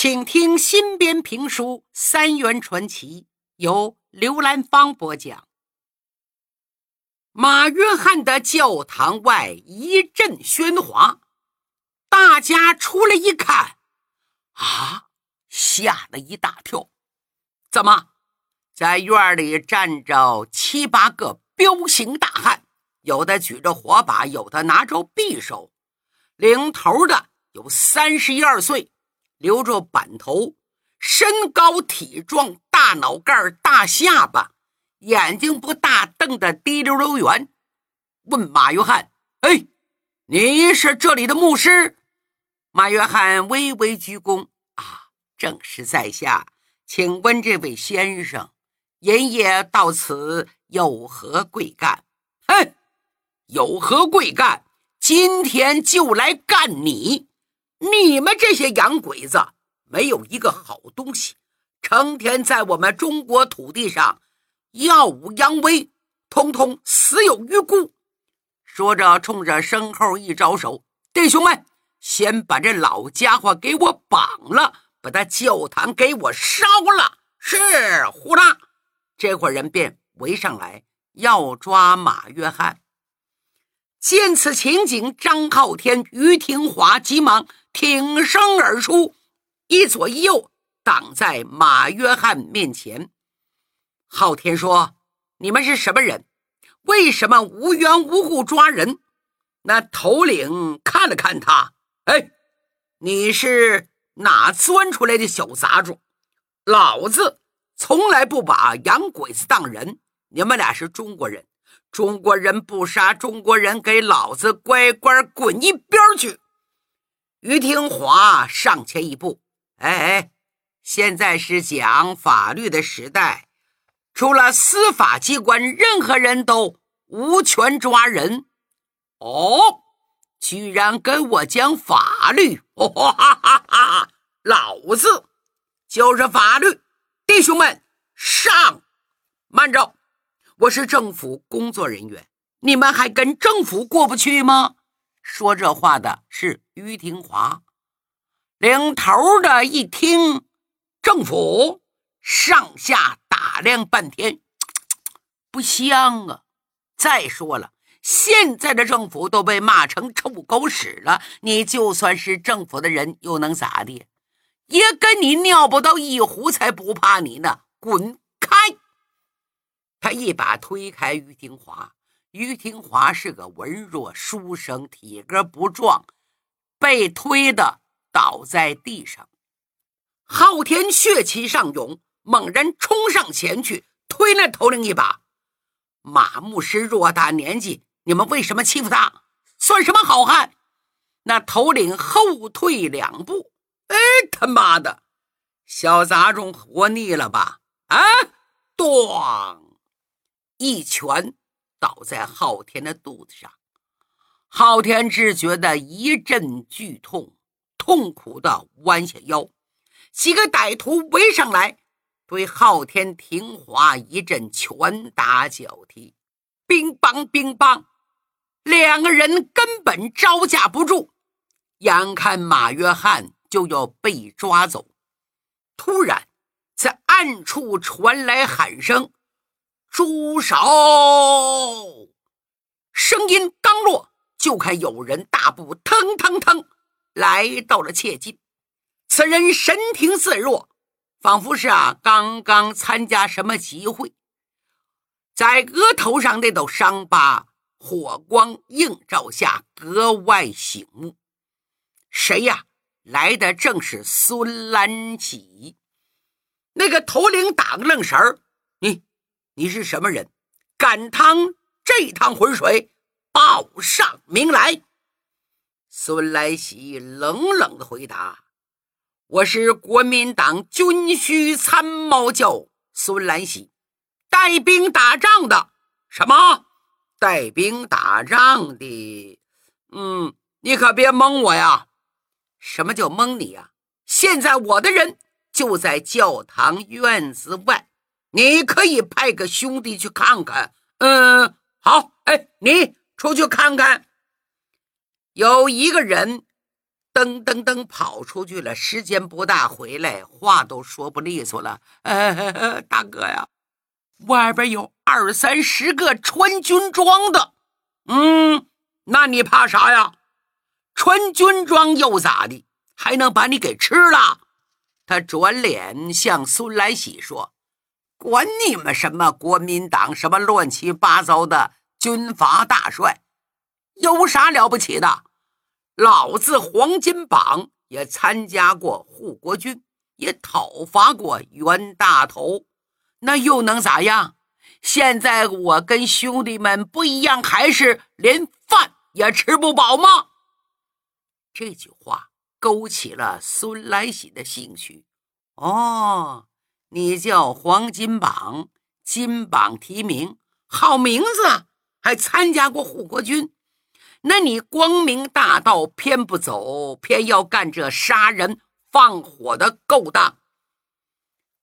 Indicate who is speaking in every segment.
Speaker 1: 请听新编评书《三元传奇》，由刘兰芳播讲。马约翰的教堂外一阵喧哗，大家出来一看，啊，吓了一大跳。怎么，在院里站着七八个彪形大汉？有的举着火把，有的拿着匕首，领头的有三十一二岁，留着板头，身高体壮，大脑盖大下巴，眼睛不大，瞪得滴溜溜圆。问马约翰：“哎，你是这里的牧师？”马约翰微微鞠躬：“啊，正是在下，请问这位先生，爷爷到此有何贵干？”哼。有何贵干？今天就来干你！你们这些洋鬼子，没有一个好东西，成天在我们中国土地上耀武扬威，通通死有余辜。说着，冲着身后一招手：“弟兄们，先把这老家伙给我绑了，把他教堂给我烧了！”是，呼啦，这伙人便围上来要抓马约翰。见此情景，张浩天、于廷华急忙挺身而出，一左一右挡在马约翰面前。昊天说：“你们是什么人？为什么无缘无故抓人？”那头领看了看他，哎，你是哪钻出来的小杂种？老子从来不把洋鬼子当人。你们俩是中国人。中国人不杀中国人，给老子乖乖滚一边去！于廷华上前一步：“哎哎，现在是讲法律的时代，除了司法机关，任何人都无权抓人。哦，居然跟我讲法律！哦哈哈哈！老子就是法律！弟兄们，上！慢着。”我是政府工作人员，你们还跟政府过不去吗？说这话的是于廷华，领头的一听，政府上下打量半天，不香啊！再说了，现在的政府都被骂成臭狗屎了，你就算是政府的人，又能咋的？也跟你尿不到一壶，才不怕你呢！滚开！他一把推开于廷华，于廷华是个文弱书生，体格不壮，被推的倒在地上。昊天血气上涌，猛然冲上前去推那头领一把。马牧师偌大年纪，你们为什么欺负他？算什么好汉？那头领后退两步，哎，他妈的，小杂种活腻了吧？啊，咣！一拳倒在昊天的肚子上，昊天只觉得一阵剧痛，痛苦的弯下腰。几个歹徒围上来，对昊天、廷华一阵拳打脚踢，乒乓乒乓，两个人根本招架不住。眼看马约翰就要被抓走，突然在暗处传来喊声。住手！声音刚落，就看有人大步腾腾腾来到了切近。此人神情自若，仿佛是啊刚刚参加什么集会。在额头上那道伤疤，火光映照下格外醒目。谁呀？来的正是孙兰喜。那个头领打个愣神儿，你是什么人？敢趟这趟浑水？报上名来！孙来喜冷冷的回答：“我是国民党军需参谋叫孙来喜，带兵打仗的。什么？带兵打仗的？嗯，你可别蒙我呀！什么叫蒙你呀？现在我的人就在教堂院子外。”你可以派个兄弟去看看。嗯，好。哎，你出去看看。有一个人噔噔噔跑出去了，时间不大，回来话都说不利索了。呃，大哥呀，外边有二三十个穿军装的。嗯，那你怕啥呀？穿军装又咋的？还能把你给吃了？他转脸向孙来喜说：“管你们什么国民党，什么乱七八糟的军阀大帅，有啥了不起的？老子黄金榜也参加过护国军，也讨伐过袁大头，那又能咋样？现在我跟兄弟们不一样，还是连饭也吃不饱吗？”这句话。勾起了孙来喜的兴趣。哦，你叫黄金榜，金榜题名，好名字啊，还参加过护国军。那你光明大道偏不走，偏要干这杀人放火的勾当。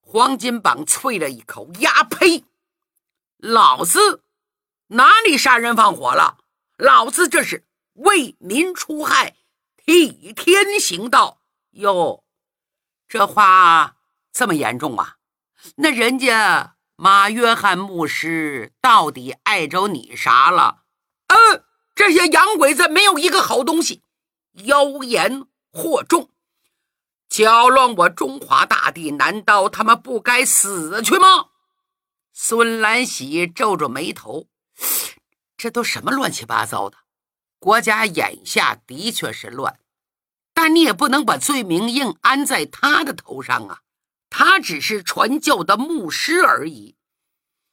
Speaker 1: 黄金榜啐了一口：“呀呸！老子哪里杀人放火了？老子这是为民除害。”替天行道哟，这话这么严重啊？那人家马约翰牧师到底碍着你啥了？嗯，这些洋鬼子没有一个好东西，妖言惑众，搅乱我中华大地，难道他们不该死去吗？孙兰喜皱着眉头，这都什么乱七八糟的？国家眼下的确是乱，但你也不能把罪名硬安在他的头上啊！他只是传教的牧师而已。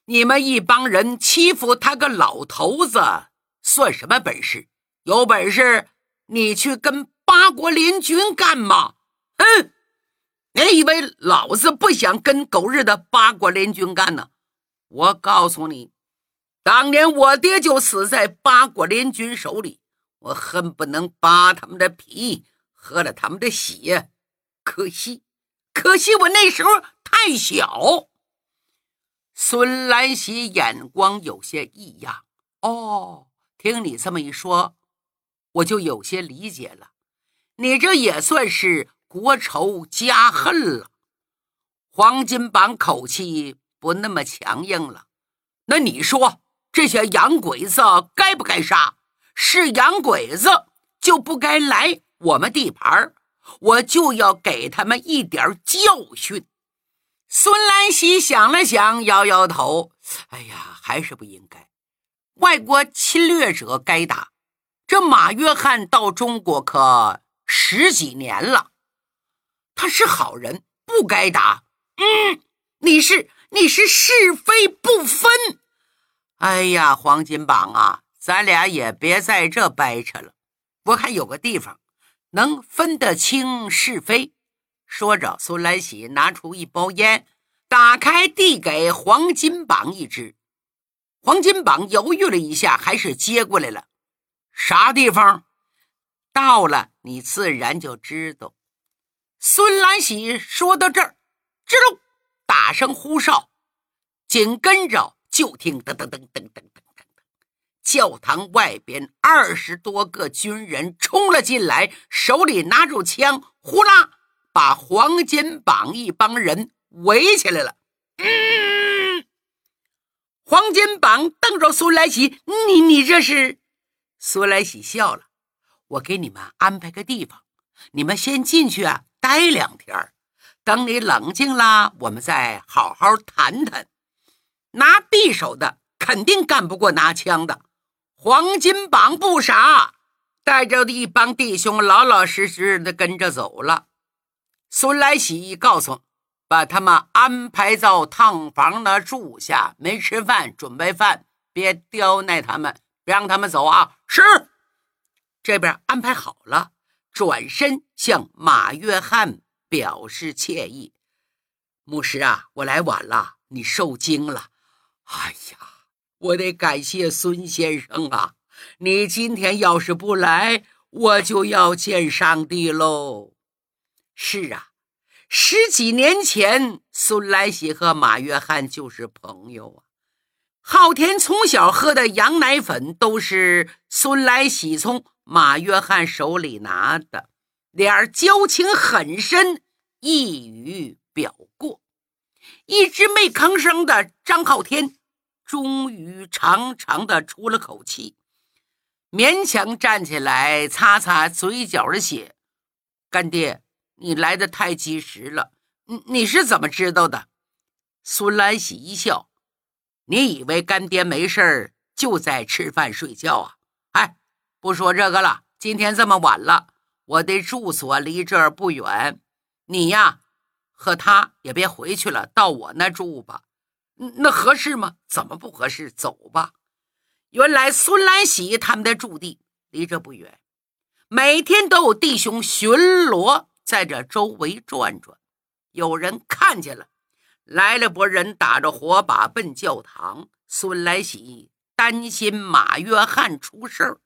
Speaker 1: 你们一帮人欺负他个老头子，算什么本事？有本事你去跟八国联军干嘛？哼！你以为老子不想跟狗日的八国联军干呢？我告诉你，当年我爹就死在八国联军手里。我恨不能扒他们的皮，喝了他们的血，可惜，可惜我那时候太小。孙兰喜眼光有些异样。哦，听你这么一说，我就有些理解了。你这也算是国仇家恨了。黄金榜口气不那么强硬了。那你说这些洋鬼子该不该杀？是洋鬼子就不该来我们地盘儿我就要给他们一点教训。孙兰喜想了想，摇摇头：“哎呀，还是不应该。外国侵略者该打。这马约翰到中国可十几年了，他是好人，不该打。嗯，你是你是是非不分。哎呀，黄金榜啊！”咱俩也别在这掰扯了，我看有个地方能分得清是非。说着，孙来喜拿出一包烟，打开递给黄金榜一支。黄金榜犹豫了一下，还是接过来了。啥地方？到了，你自然就知道。孙来喜说到这儿，吱喽，大声呼哨，紧跟着就听噔噔噔噔噔噔。教堂外边，二十多个军人冲了进来，手里拿着枪，呼啦，把黄金榜一帮人围起来了。嗯，黄金榜瞪着苏来喜：“你你这是？”苏来喜笑了：“我给你们安排个地方，你们先进去啊，待两天等你冷静了，我们再好好谈谈。拿匕首的肯定干不过拿枪的。”黄金榜不傻，带着一帮弟兄老老实实的跟着走了。孙来喜告诉，把他们安排到烫房那住下，没吃饭，准备饭，别刁难他们，别让他们走啊！是，这边安排好了。转身向马约翰表示歉意：“牧师啊，我来晚了，你受惊了。哎呀。”我得感谢孙先生啊！你今天要是不来，我就要见上帝喽。是啊，十几年前，孙来喜和马约翰就是朋友啊。昊天从小喝的羊奶粉都是孙来喜从马约翰手里拿的。俩交情很深，一语表过。一直没吭声的张浩天，终于长长的出了口气，勉强站起来，擦擦嘴角的血。干爹，你来的太及时了。你你是怎么知道的？孙兰喜一笑，你以为干爹没事儿就在吃饭睡觉啊？哎，不说这个了。今天这么晚了，我的住所离这儿不远，你呀。和他也别回去了，到我那住吧，那合适吗？怎么不合适？走吧。原来孙兰喜他们的驻地离这不远，每天都有弟兄巡逻在这周围转转。有人看见了，来了拨人打着火把奔教堂。孙兰喜担心马约翰出事儿，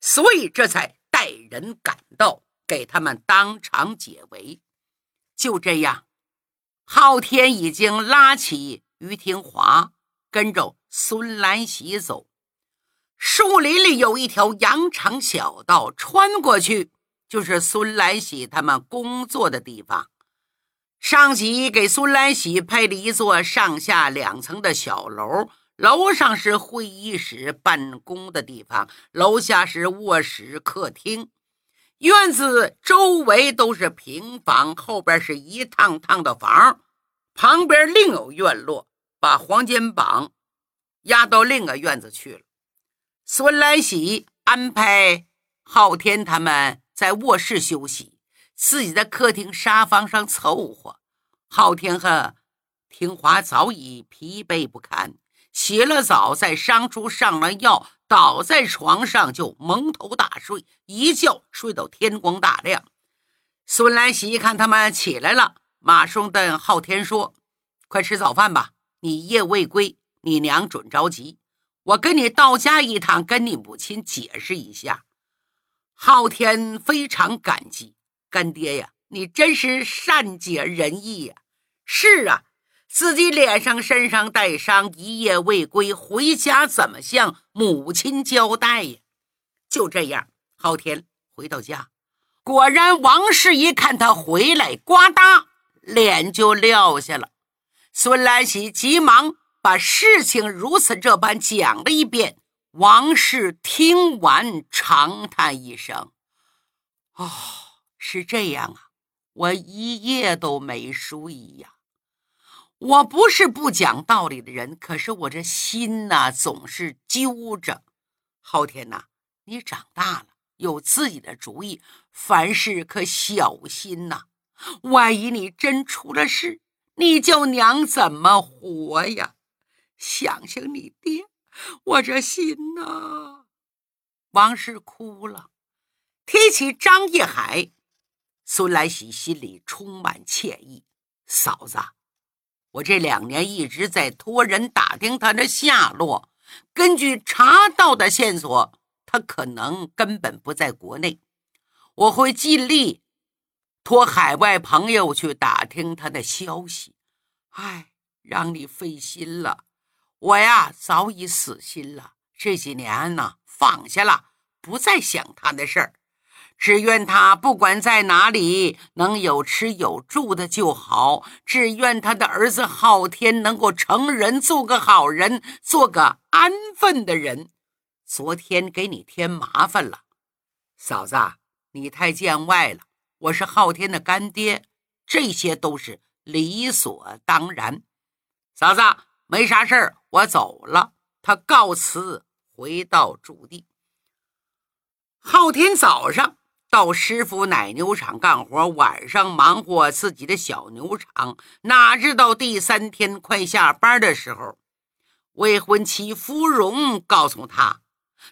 Speaker 1: 所以这才带人赶到，给他们当场解围。就这样。昊天已经拉起于廷华，跟着孙兰喜走。树林里有一条羊肠小道，穿过去就是孙兰喜他们工作的地方。上级给孙兰喜配了一座上下两层的小楼，楼上是会议室、办公的地方，楼下是卧室、客厅。院子周围都是平房，后边是一趟趟的房，旁边另有院落，把黄金榜押到另一个院子去了。孙来喜安排昊天他们在卧室休息，自己在客厅沙发上凑合。昊天和听华早已疲惫不堪，洗了澡，在商处上了药。倒在床上就蒙头大睡，一觉睡到天光大亮。孙兰喜一看他们起来了，马上对昊天说：“快吃早饭吧，你夜未归，你娘准着急。我跟你到家一趟，跟你母亲解释一下。”昊天非常感激干爹呀，你真是善解人意呀。是啊。自己脸上、身上带伤，一夜未归，回家怎么向母亲交代呀？就这样，昊天回到家，果然王氏一看他回来，呱嗒，脸就撂下了。孙兰喜急忙把事情如此这般讲了一遍。王氏听完，长叹一声：“哦，是这样啊，我一夜都没睡呀。”我不是不讲道理的人，可是我这心呐总是揪着。昊天呐，你长大了，有自己的主意，凡事可小心呐。万一你真出了事，你叫娘怎么活呀？想想你爹，我这心呐。王氏哭了，提起张叶海，孙来喜心里充满歉意。嫂子。我这两年一直在托人打听他的下落，根据查到的线索，他可能根本不在国内。我会尽力托海外朋友去打听他的消息。唉，让你费心了。我呀，早已死心了。这几年呢，放下了，不再想他的事儿。只愿他不管在哪里能有吃有住的就好。只愿他的儿子昊天能够成人，做个好人，做个安分的人。昨天给你添麻烦了，嫂子，你太见外了。我是昊天的干爹，这些都是理所当然。嫂子，没啥事儿，我走了。他告辞，回到驻地。昊天早上。到师傅奶牛场干活，晚上忙活自己的小牛场。哪知道第三天快下班的时候，未婚妻芙蓉告诉他，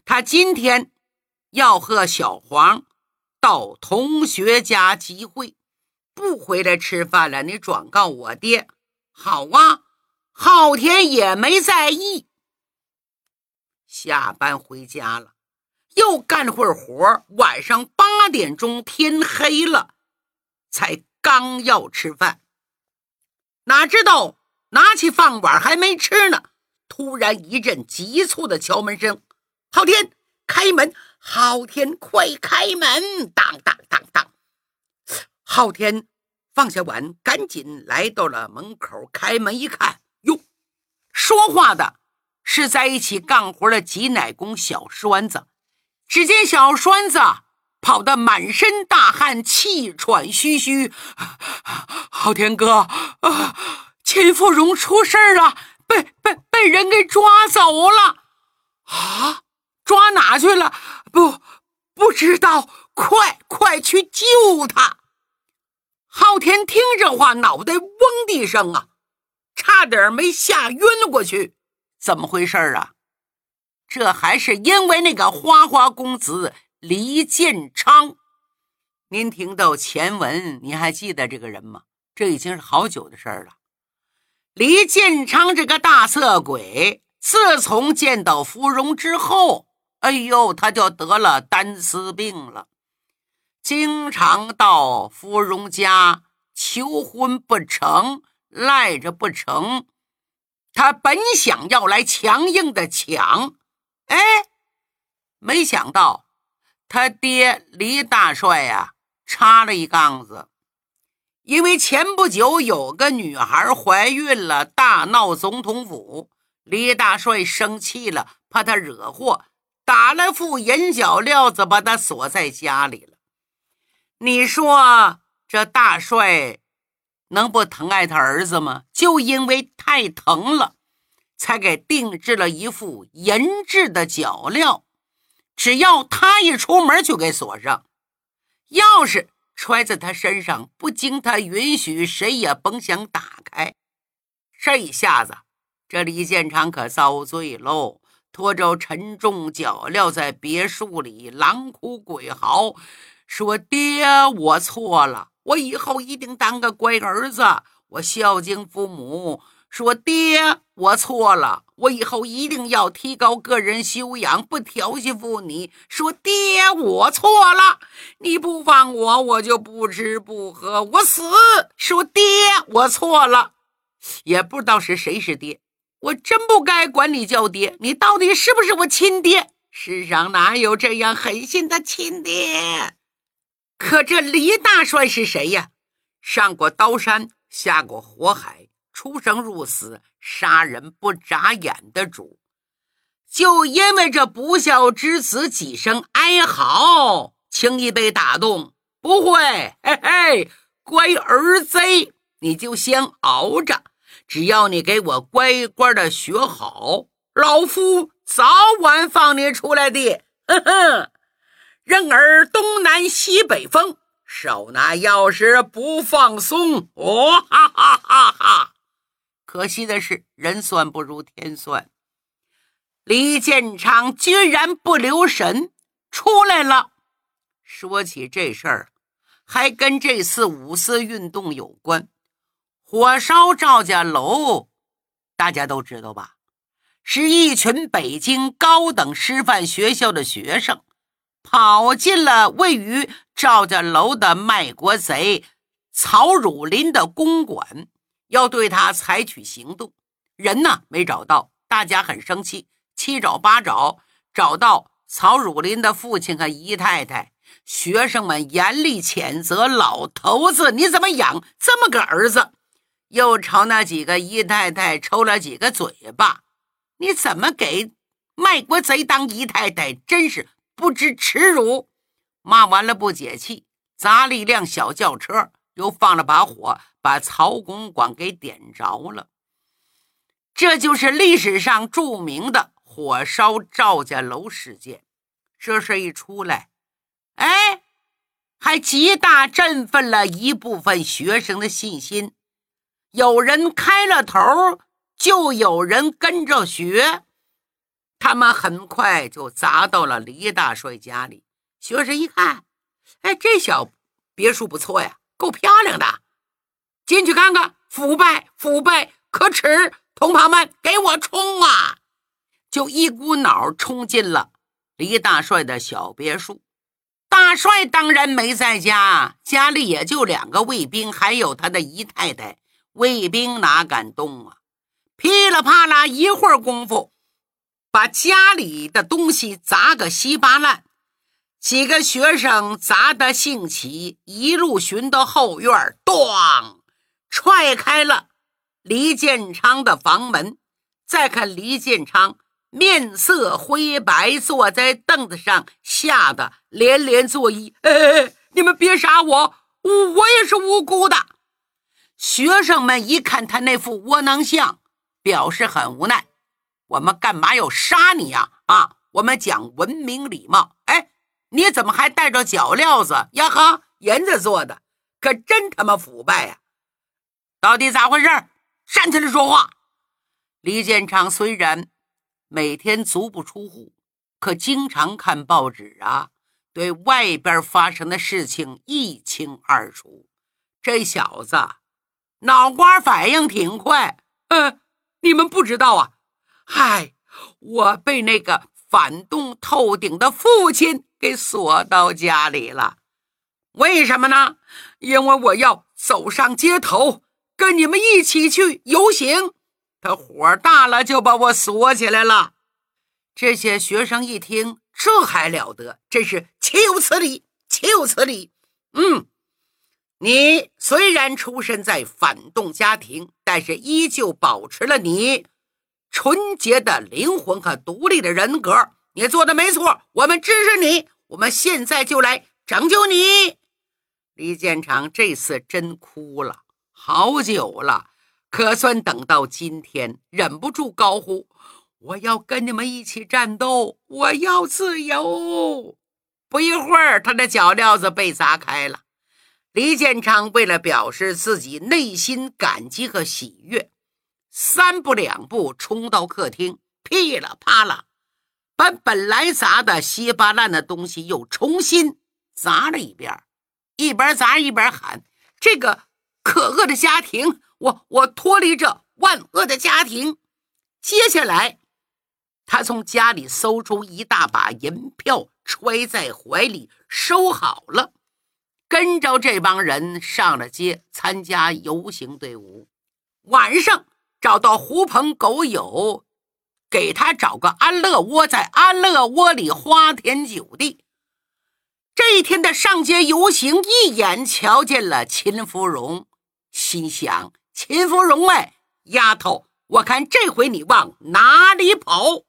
Speaker 1: 他今天要和小黄到同学家集会，不回来吃饭了。你转告我爹。好啊，昊天也没在意。下班回家了。又干会儿活，晚上八点钟天黑了，才刚要吃饭，哪知道拿起饭碗还没吃呢，突然一阵急促的敲门声：“昊天，开门！昊天，快开门！”当当当当，昊天放下碗，赶紧来到了门口，开门一看，哟，说话的是在一起干活的挤奶工小栓子。只见小栓子跑得满身大汗，气喘吁吁。昊天哥，啊，秦芙蓉出事了，被被被人给抓走了。啊，抓哪去了？不，不知道。快快去救他！昊天听这话，脑袋嗡的一声啊，差点没吓晕过去。怎么回事啊？这还是因为那个花花公子黎建昌。您听到前文，您还记得这个人吗？这已经是好久的事儿了。黎建昌这个大色鬼，自从见到芙蓉之后，哎呦，他就得了单丝病了。经常到芙蓉家求婚不成，赖着不成。他本想要来强硬的抢，哎，没想到他爹黎大帅呀插了一杠子，因为前不久有个女孩怀孕了，大闹总统府。黎大帅生气了，怕他惹祸，打了副银脚镣子，把他锁在家里了。你说这大帅能不疼爱他儿子吗？就因为太疼了，才给定制了一副银质的脚镣，只要他一出门就给锁上，钥匙揣在他身上，不经他允许，谁也甭想打开。这一下子，这李建昌可遭罪喽，拖着沉重脚镣在别墅里狼哭鬼嚎。说：“爹，我错了，我以后一定当个乖儿子，我孝敬父母。”说：“爹，我错了，我以后一定要提高个人修养，不调戏妇女。”说：“爹，我错了，你不放我，我就不吃不喝，我死。”说：“爹，我错了，也不知道是谁是爹，我真不该管你叫爹，你到底是不是我亲爹？世上哪有这样狠心的亲爹？”可这黎大帅是谁呀？上过刀山，下过火海，出生入死，杀人不眨眼的主，就因为这不孝之子几声哀嚎，轻易被打动？不会，嘿嘿，乖儿贼，你就先熬着，只要你给我乖乖的学好，老夫早晚放你出来的。呵呵。任尔东南西北风，手拿钥匙不放松。哦哈哈哈哈！可惜的是，人算不如天算，李建昌居然不留神出来了。说起这事儿，还跟这次五四运动有关。火烧赵家楼，大家都知道吧？是一群北京高等师范学校的学生。跑进了位于赵家楼的卖国贼曹汝霖的公馆，要对他采取行动。人呢没找到，大家很生气，七找八找，找到曹汝霖的父亲和姨太太。学生们严厉谴责：“老头子，你怎么养这么个儿子？”又朝那几个姨太太抽了几个嘴巴：“你怎么给卖国贼当姨太太？真是！”不知耻辱！骂完了不解气，砸了一辆小轿车，又放了把火，把曹公馆给点着了。这就是历史上著名的火烧赵家楼事件。这事一出来，哎，还极大振奋了一部分学生的信心。有人开了头，就有人跟着学。他们很快就砸到了黎大帅家里。学生一看，哎，这小别墅不错呀，够漂亮的。进去看看，腐败，腐败，可耻！同袍们，给我冲啊！就一股脑冲进了黎大帅的小别墅。大帅当然没在家，家里也就两个卫兵，还有他的姨太太。卫兵哪敢动啊？噼里啪啦，一会儿功夫。把家里的东西砸个稀巴烂，几个学生砸得兴起，一路寻到后院，咣，踹开了黎建昌的房门。再看黎建昌面色灰白，坐在凳子上，吓得连连作揖：“哎，你们别杀我，我也是无辜的。”学生们一看他那副窝囊相，表示很无奈：“我们干嘛要杀你呀？啊，我们讲文明礼貌。哎。”你怎么还带着脚镣子呀？哈，银子做的，可真他妈腐败呀！到底咋回事？站起来说话！李建昌虽然每天足不出户，可经常看报纸啊，对外边发生的事情一清二楚。这小子脑瓜反应挺快。嗯，你们不知道啊？嗨，我被那个反动透顶的父亲。给锁到家里了，为什么呢？因为我要走上街头，跟你们一起去游行。他火大了，就把我锁起来了。这些学生一听，这还了得？真是岂有此理！岂有此理！嗯，你虽然出身在反动家庭，但是依旧保持了你纯洁的灵魂和独立的人格。你做的没错，我们支持你。我们现在就来拯救你。李建长这次真哭了，好久了，可算等到今天，忍不住高呼：“我要跟你们一起战斗，我要自由！”不一会儿，他的脚镣子被砸开了。李建昌为了表示自己内心感激和喜悦，三步两步冲到客厅，噼里啪啦。把本来砸的稀巴烂的东西又重新砸了一遍，一边砸一边喊：“这个可恶的家庭，我我脱离这万恶的家庭。”接下来，他从家里搜出一大把银票，揣在怀里收好了，跟着这帮人上了街参加游行队伍。晚上找到狐朋狗友。给他找个安乐窝，在安乐窝里花天酒地。这一天的上街游行，一眼瞧见了秦芙蓉，心想：秦芙蓉哎，丫头，我看这回你往哪里跑？